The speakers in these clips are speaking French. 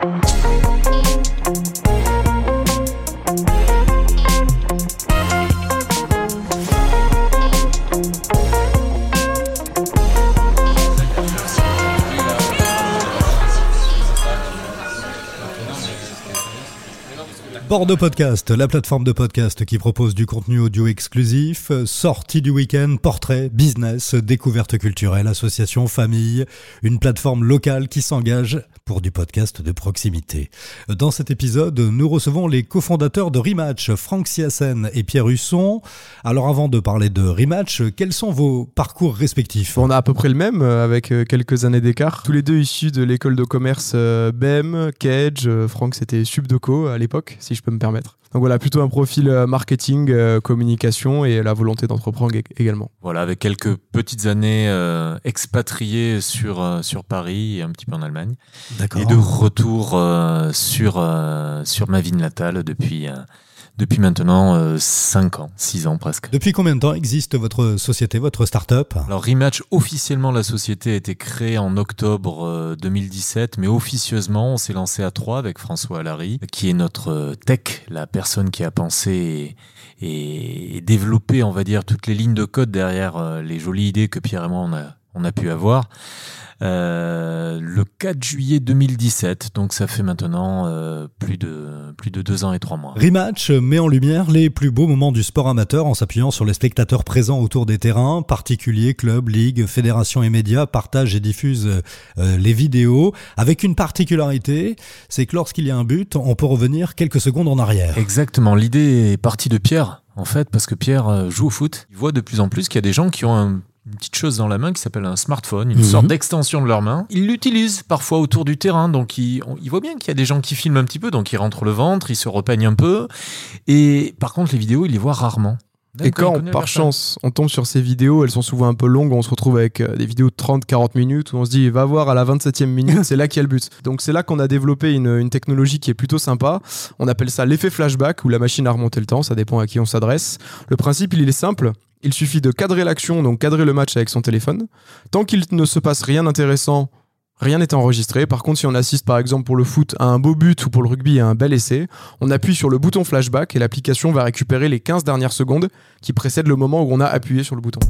Música Bordeaux Podcast, la plateforme de podcast qui propose du contenu audio exclusif, sortie du week-end, portrait, business, découverte culturelle, association, famille, une plateforme locale qui s'engage pour du podcast de proximité. Dans cet épisode, nous recevons les cofondateurs de Rematch, Franck Siassen et Pierre Husson. Alors avant de parler de Rematch, quels sont vos parcours respectifs? On a à peu près le même, euh, avec euh, quelques années d'écart. Tous les deux issus de l'école de commerce euh, BEM, Cage. Franck, c'était Subdoco à l'époque, si je peux me permettre. Donc voilà, plutôt un profil euh, marketing, euh, communication et la volonté d'entreprendre également. Voilà, avec quelques petites années euh, expatriées sur, sur Paris et un petit peu en Allemagne. Et de retour sur, sur ma ville natale depuis depuis maintenant 5 euh, ans, 6 ans presque. Depuis combien de temps existe votre société, votre start-up? Alors Rematch, officiellement la société a été créée en octobre 2017, euh, mais officieusement on s'est lancé à 3 avec François Allary, qui est notre euh, tech, la personne qui a pensé et, et développé, on va dire, toutes les lignes de code derrière les jolies idées que Pierre et moi on a, on a pu avoir. Euh, le 4 juillet 2017. Donc ça fait maintenant euh, plus, de, plus de deux ans et trois mois. Rematch met en lumière les plus beaux moments du sport amateur en s'appuyant sur les spectateurs présents autour des terrains. Particuliers, clubs, ligues, fédérations et médias partagent et diffusent euh, les vidéos avec une particularité, c'est que lorsqu'il y a un but, on peut revenir quelques secondes en arrière. Exactement, l'idée est partie de Pierre en fait, parce que Pierre joue au foot. Il voit de plus en plus qu'il y a des gens qui ont un une petite chose dans la main qui s'appelle un smartphone, une mhm. sorte d'extension de leur main. Ils l'utilisent parfois autour du terrain, donc ils, il voient bien qu'il y a des gens qui filment un petit peu, donc ils rentrent le ventre, ils se repeignent un peu. Et par contre, les vidéos, ils les voient rarement. Et quand, par chance, on tombe sur ces vidéos, elles sont souvent un peu longues, on se retrouve avec euh, des vidéos de 30-40 minutes où on se dit, va voir à la 27e minute, c'est là qu'il y a le but. Donc c'est là qu'on a développé une, une, technologie qui est plutôt sympa. On appelle ça l'effet flashback, où la machine a remonté le temps, ça dépend à qui on s'adresse. Le principe, il est simple, il suffit de cadrer l'action, donc cadrer le match avec son téléphone. Tant qu'il ne se passe rien d'intéressant, rien n'est enregistré. Par contre, si on assiste par exemple pour le foot à un beau but ou pour le rugby à un bel essai, on appuie sur le bouton flashback et l'application va récupérer les 15 dernières secondes qui précèdent le moment où on a appuyé sur le bouton.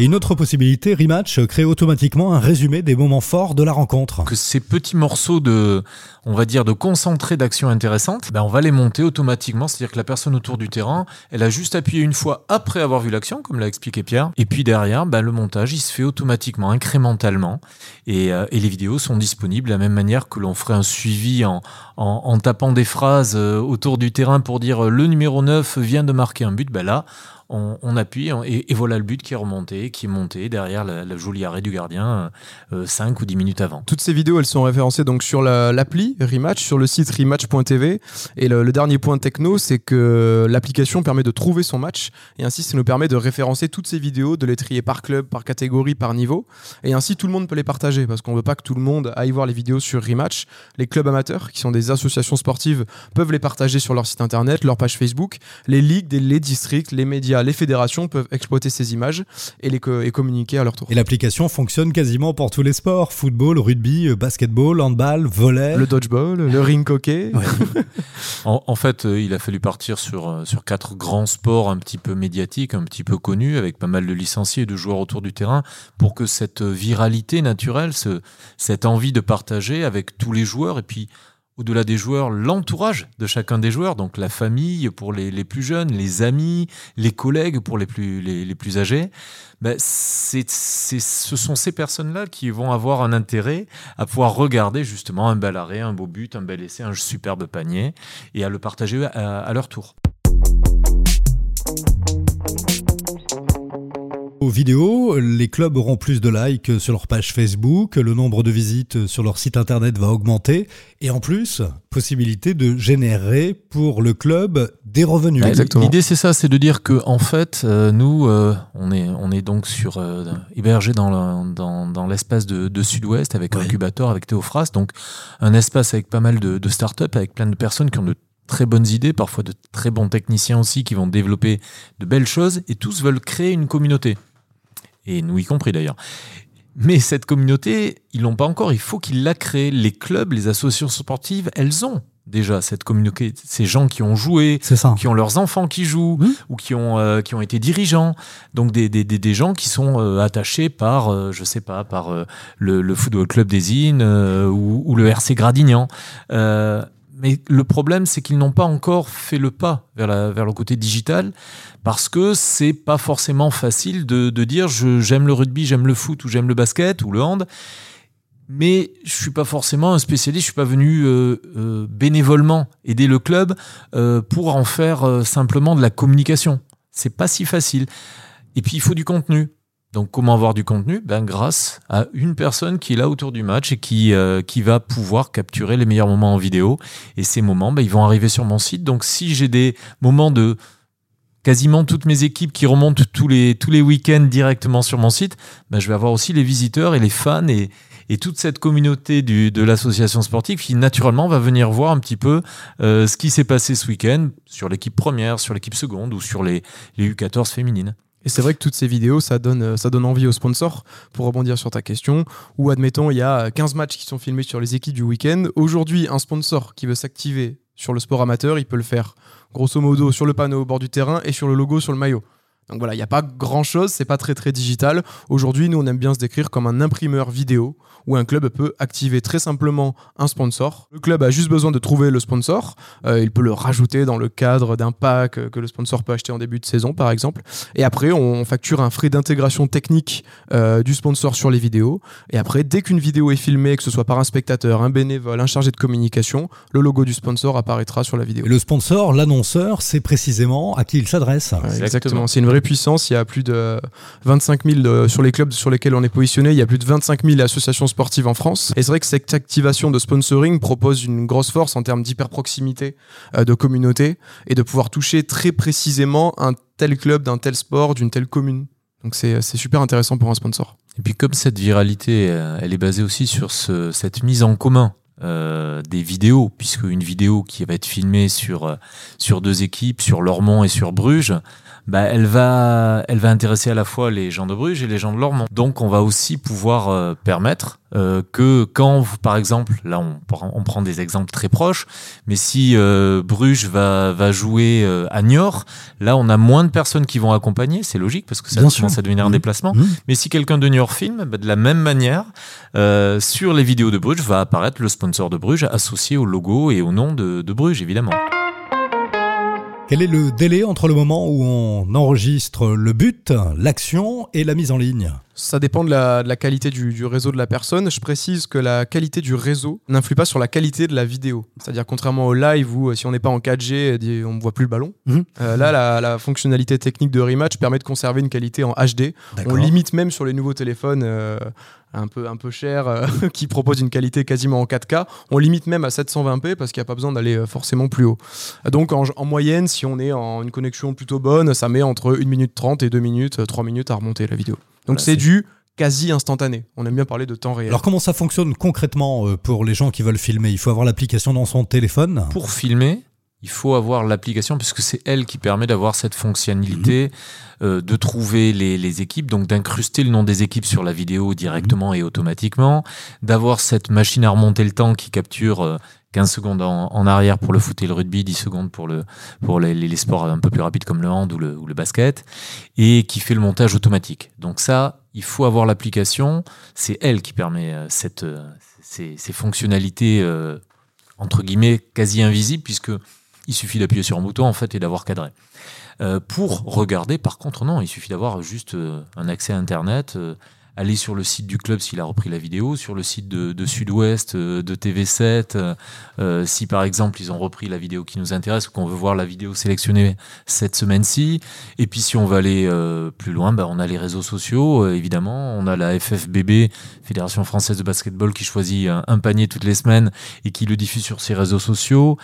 Et une autre possibilité, Rematch crée automatiquement un résumé des moments forts de la rencontre. Que ces petits morceaux de, on va dire, de concentré d'actions intéressantes, ben on va les monter automatiquement. C'est-à-dire que la personne autour du terrain, elle a juste appuyé une fois après avoir vu l'action, comme l'a expliqué Pierre. Et puis derrière, ben le montage, il se fait automatiquement, incrémentalement. Et, euh, les vidéos sont disponibles de la même manière que l'on ferait un suivi en, tapant des phrases euh, autour du terrain pour dire euh, le numéro 9 vient de marquer un but. Ben là, on, appuie et, voilà le but qui est remonté, qui est monté derrière la, jolie arrêt du gardien 5 euh, ou 10 minutes avant. Toutes ces vidéos, elles sont référencées donc sur l'appli Rematch, sur le site rematch.tv. Et le, dernier point techno, c'est que l'application permet de trouver son match et ainsi ça nous permet de référencer toutes ces vidéos, de les trier par club, par catégorie, par niveau. Et ainsi tout le monde peut les partager parce qu'on veut pas que tout le monde aille voir les vidéos sur Rematch. Les clubs amateurs, qui sont des associations sportives, peuvent les partager sur leur site internet, leur page Facebook. Les ligues, les districts, les médias les fédérations peuvent exploiter ces images et les et communiquer à leur tour. Et l'application fonctionne quasiment pour tous les sports football, rugby, euh, basketball, handball, volley. Le dodgeball, le ring hockey. en, fait, euh, il a fallu partir sur, euh, sur quatre grands sports un petit peu médiatiques, un petit peu connus, avec pas mal de licenciés et de joueurs autour du terrain, pour que cette viralité naturelle, ce, cette envie de partager avec tous les joueurs, et puis au-delà des joueurs, l'entourage de chacun des joueurs, donc la famille pour les, plus jeunes, les amis, les collègues pour les plus, les, plus âgés, ben ce sont ces personnes-là qui vont avoir un intérêt à pouvoir regarder justement un bel arrêt, un beau but, un bel essai, un superbe panier, et à le partager à leur tour. Aux vidéos, les clubs auront plus de likes sur leur page Facebook, le nombre de visites sur leur site internet va augmenter, et en plus, possibilité de générer pour le club des revenus. L'idée c'est ça, c'est de dire que en fait, euh, nous, euh, on est on est donc sur euh, hébergé dans dans, dans l'espace de, de Sud-Ouest avec un incubateur, avec Théophras, donc un espace avec pas mal de, de start-up, avec plein de personnes qui ont de très bonnes idées, parfois de très bons techniciens aussi qui vont développer de belles choses et tous veulent créer une communauté et nous y compris d'ailleurs. Mais cette communauté, ils l'ont pas encore. Il faut qu'ils la créent. Les clubs, les associations sportives, elles ont déjà cette communauté, ces gens qui ont joué, qui ont leurs enfants qui jouent ou qui ont euh, qui ont été dirigeants, donc des, des, des, gens qui sont euh, attachés par euh, je sais pas par le, le, football club des Innes ou, ou, le RC Gradignan. Mais le problème, c'est qu'ils n'ont pas encore fait le pas vers, le côté digital parce que c'est pas forcément facile de, de dire j'aime le rugby, j'aime le foot ou j'aime le basket ou le hand mais je suis pas forcément un spécialiste, je suis pas venu euh, euh, bénévolement aider le club euh, pour en faire simplement de la communication. C'est pas si facile. Et puis il faut du contenu. Donc comment avoir du contenu? Ben grâce à une personne qui est là autour du match et qui qui va pouvoir capturer les meilleurs moments en vidéo. Et ces moments, ben, ils vont arriver sur mon site. Donc si j'ai des moments de quasiment toutes mes équipes qui remontent tous les tous les week-ends directement sur mon site, ben, je vais avoir aussi les visiteurs et les fans et et toute cette communauté du, de l'association sportive qui naturellement va venir voir un petit peu euh, ce qui s'est passé ce week-end sur l'équipe première, sur l'équipe seconde ou sur les, les U14 féminines. Et c'est vrai que toutes ces vidéos, ça donne, euh, ça donne envie aux sponsors, pour rebondir sur ta question, ou admettons, il y a 15 matchs qui sont filmés sur les équipes du week-end. Aujourd'hui, un sponsor qui veut s'activer sur le sport amateur, il peut le faire grosso modo sur le panneau au bord du terrain et sur le logo sur le maillot. Donc voilà, il n'y a pas grand chose, c'est pas très très digital. Aujourd'hui, nous on aime bien se décrire comme un imprimeur vidéo où un club peut activer très simplement un sponsor. Le club a juste besoin de trouver le sponsor. Euh, il peut le rajouter dans le cadre d'un pack que le sponsor peut acheter en début de saison, par exemple. Et après, on facture un frais d'intégration technique euh, du sponsor sur les vidéos. Et après, dès qu'une vidéo est filmée, que ce soit par un spectateur, un bénévole, un chargé de communication, le logo du sponsor apparaîtra sur la vidéo. le sponsor, l'annonceur, c'est précisément à qui il s'adresse. exactement. C'est une vraie puissance. Il y a plus de 25 000 euh, sur les clubs sur lesquels on est positionné. Il y a plus de 25 000 associations sportives sportive en France. Et c'est vrai que cette activation de sponsoring propose une grosse force en termes d'hyper-proximité euh, de communauté et de pouvoir toucher très précisément un tel club d'un tel sport, d'une telle commune. Donc c'est super intéressant pour un sponsor. Et puis comme cette viralité, euh, elle est basée aussi sur ce, cette mise en commun euh, des vidéos, puisque une vidéo qui va être filmée sur, sur deux équipes, sur Lormont et sur Bruges, bah, elle va, elle va intéresser à la fois les gens de Bruges et les gens de Lormont. Donc, on va aussi pouvoir euh, permettre euh, que quand, par exemple, là, on, on, prend des exemples très proches, mais si euh, Bruges va, va jouer à Niort, là, on a moins de personnes qui vont accompagner. C'est logique parce que ça commence à devenir un mmh. déplacement. Mmh. Mais si quelqu'un de Niort filme, bah, de la même manière, sur les vidéos de Bruges va apparaître le sponsor de Bruges associé au logo et au nom de, de Bruges, évidemment. Quel est le délai entre le moment où on enregistre le but, l'action et la mise en ligne? Ça dépend de la, qualité du, réseau de la personne. Je précise que la qualité du réseau n'influe pas sur la qualité de la vidéo. C'est-à-dire contrairement au live où euh, si on n'est pas en 4G, on ne voit plus le ballon. Mhm. Euh, là, la, fonctionnalité technique de Rematch permet de conserver une qualité en HD. On limite même sur les nouveaux téléphones euh, un peu, un peu chers qui proposent une qualité quasiment en 4K. On limite même à 720p parce qu'il n'y a pas besoin d'aller forcément plus haut. Donc en, en, moyenne, si on est en une connexion plutôt bonne, ça met entre 1 minute 30 et 2 minutes, 3 minutes à remonter la vidéo. Donc c'est du quasi instantané. On aime bien parler de temps réel. Alors comment ça fonctionne concrètement euh, pour les gens qui veulent filmer? Il faut avoir l'application dans son téléphone? Pour filmer, il faut avoir l'application puisque c'est elle qui permet d'avoir cette fonctionnalité mhm. euh, de trouver les, équipes, donc d'incruster le nom des équipes sur la vidéo directement et automatiquement, d'avoir cette machine à remonter le temps qui capture 15 euh, secondes en, arrière pour le foot et le rugby, 10 secondes pour, le, pour les, sports un peu plus rapides comme le hand ou le, basket, et qui fait le montage automatique. Donc ça, il faut avoir l'application, c'est elle qui permet euh, cette, ces, ces, fonctionnalités entre guillemets quasi invisibles puisque il suffit d'appuyer sur un bouton en fait et d'avoir cadré. Euh, pour regarder, par contre, non, il suffit d'avoir juste euh, un accès à Internet, euh, aller sur le site du club s'il a repris la vidéo, sur le site de, Sud-Ouest, euh, de TV7, euh, euh, si par exemple ils ont repris la vidéo qui nous intéresse ou qu'on veut voir la vidéo sélectionnée cette semaine-ci. Et puis si on va aller plus loin, bah, on a les réseaux sociaux, évidemment. On a la FFBB, Fédération Française de Basketball, qui choisit un, panier toutes les semaines et qui le diffuse sur ses réseaux sociaux.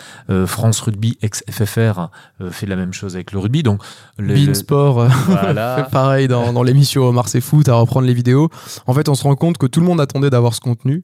France Rugby, ex-FFR, fait la même chose avec le rugby. Donc, le, Sport, pareil dans, dans l'émission Mars et Foot à reprendre les vidéos. En fait, on se rend compte que tout le monde attendait d'avoir ce contenu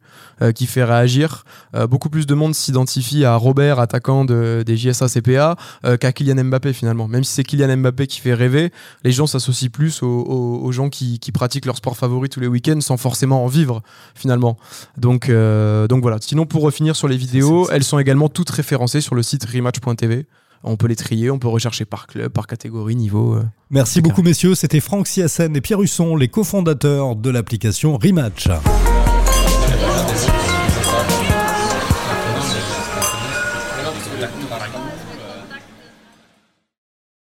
qui fait réagir. beaucoup plus de monde s'identifie à Robert, attaquant de, des JSA CPA, qu'à Kylian Mbappé finalement. Même si c'est Kylian Mbappé qui fait rêver, les gens s'associent plus aux, gens qui, qui, pratiquent leur sport favori tous les week-ends sans forcément en vivre finalement. Donc, donc voilà. Sinon, pour finir sur les vidéos, elles sont également toutes référencées sur le site rematch.tv. On peut les trier, on peut rechercher par club, par catégorie, niveau. Euh, Merci beaucoup, messieurs. C'était Franck Siassen et Pierre Husson, les cofondateurs de l'application Rematch.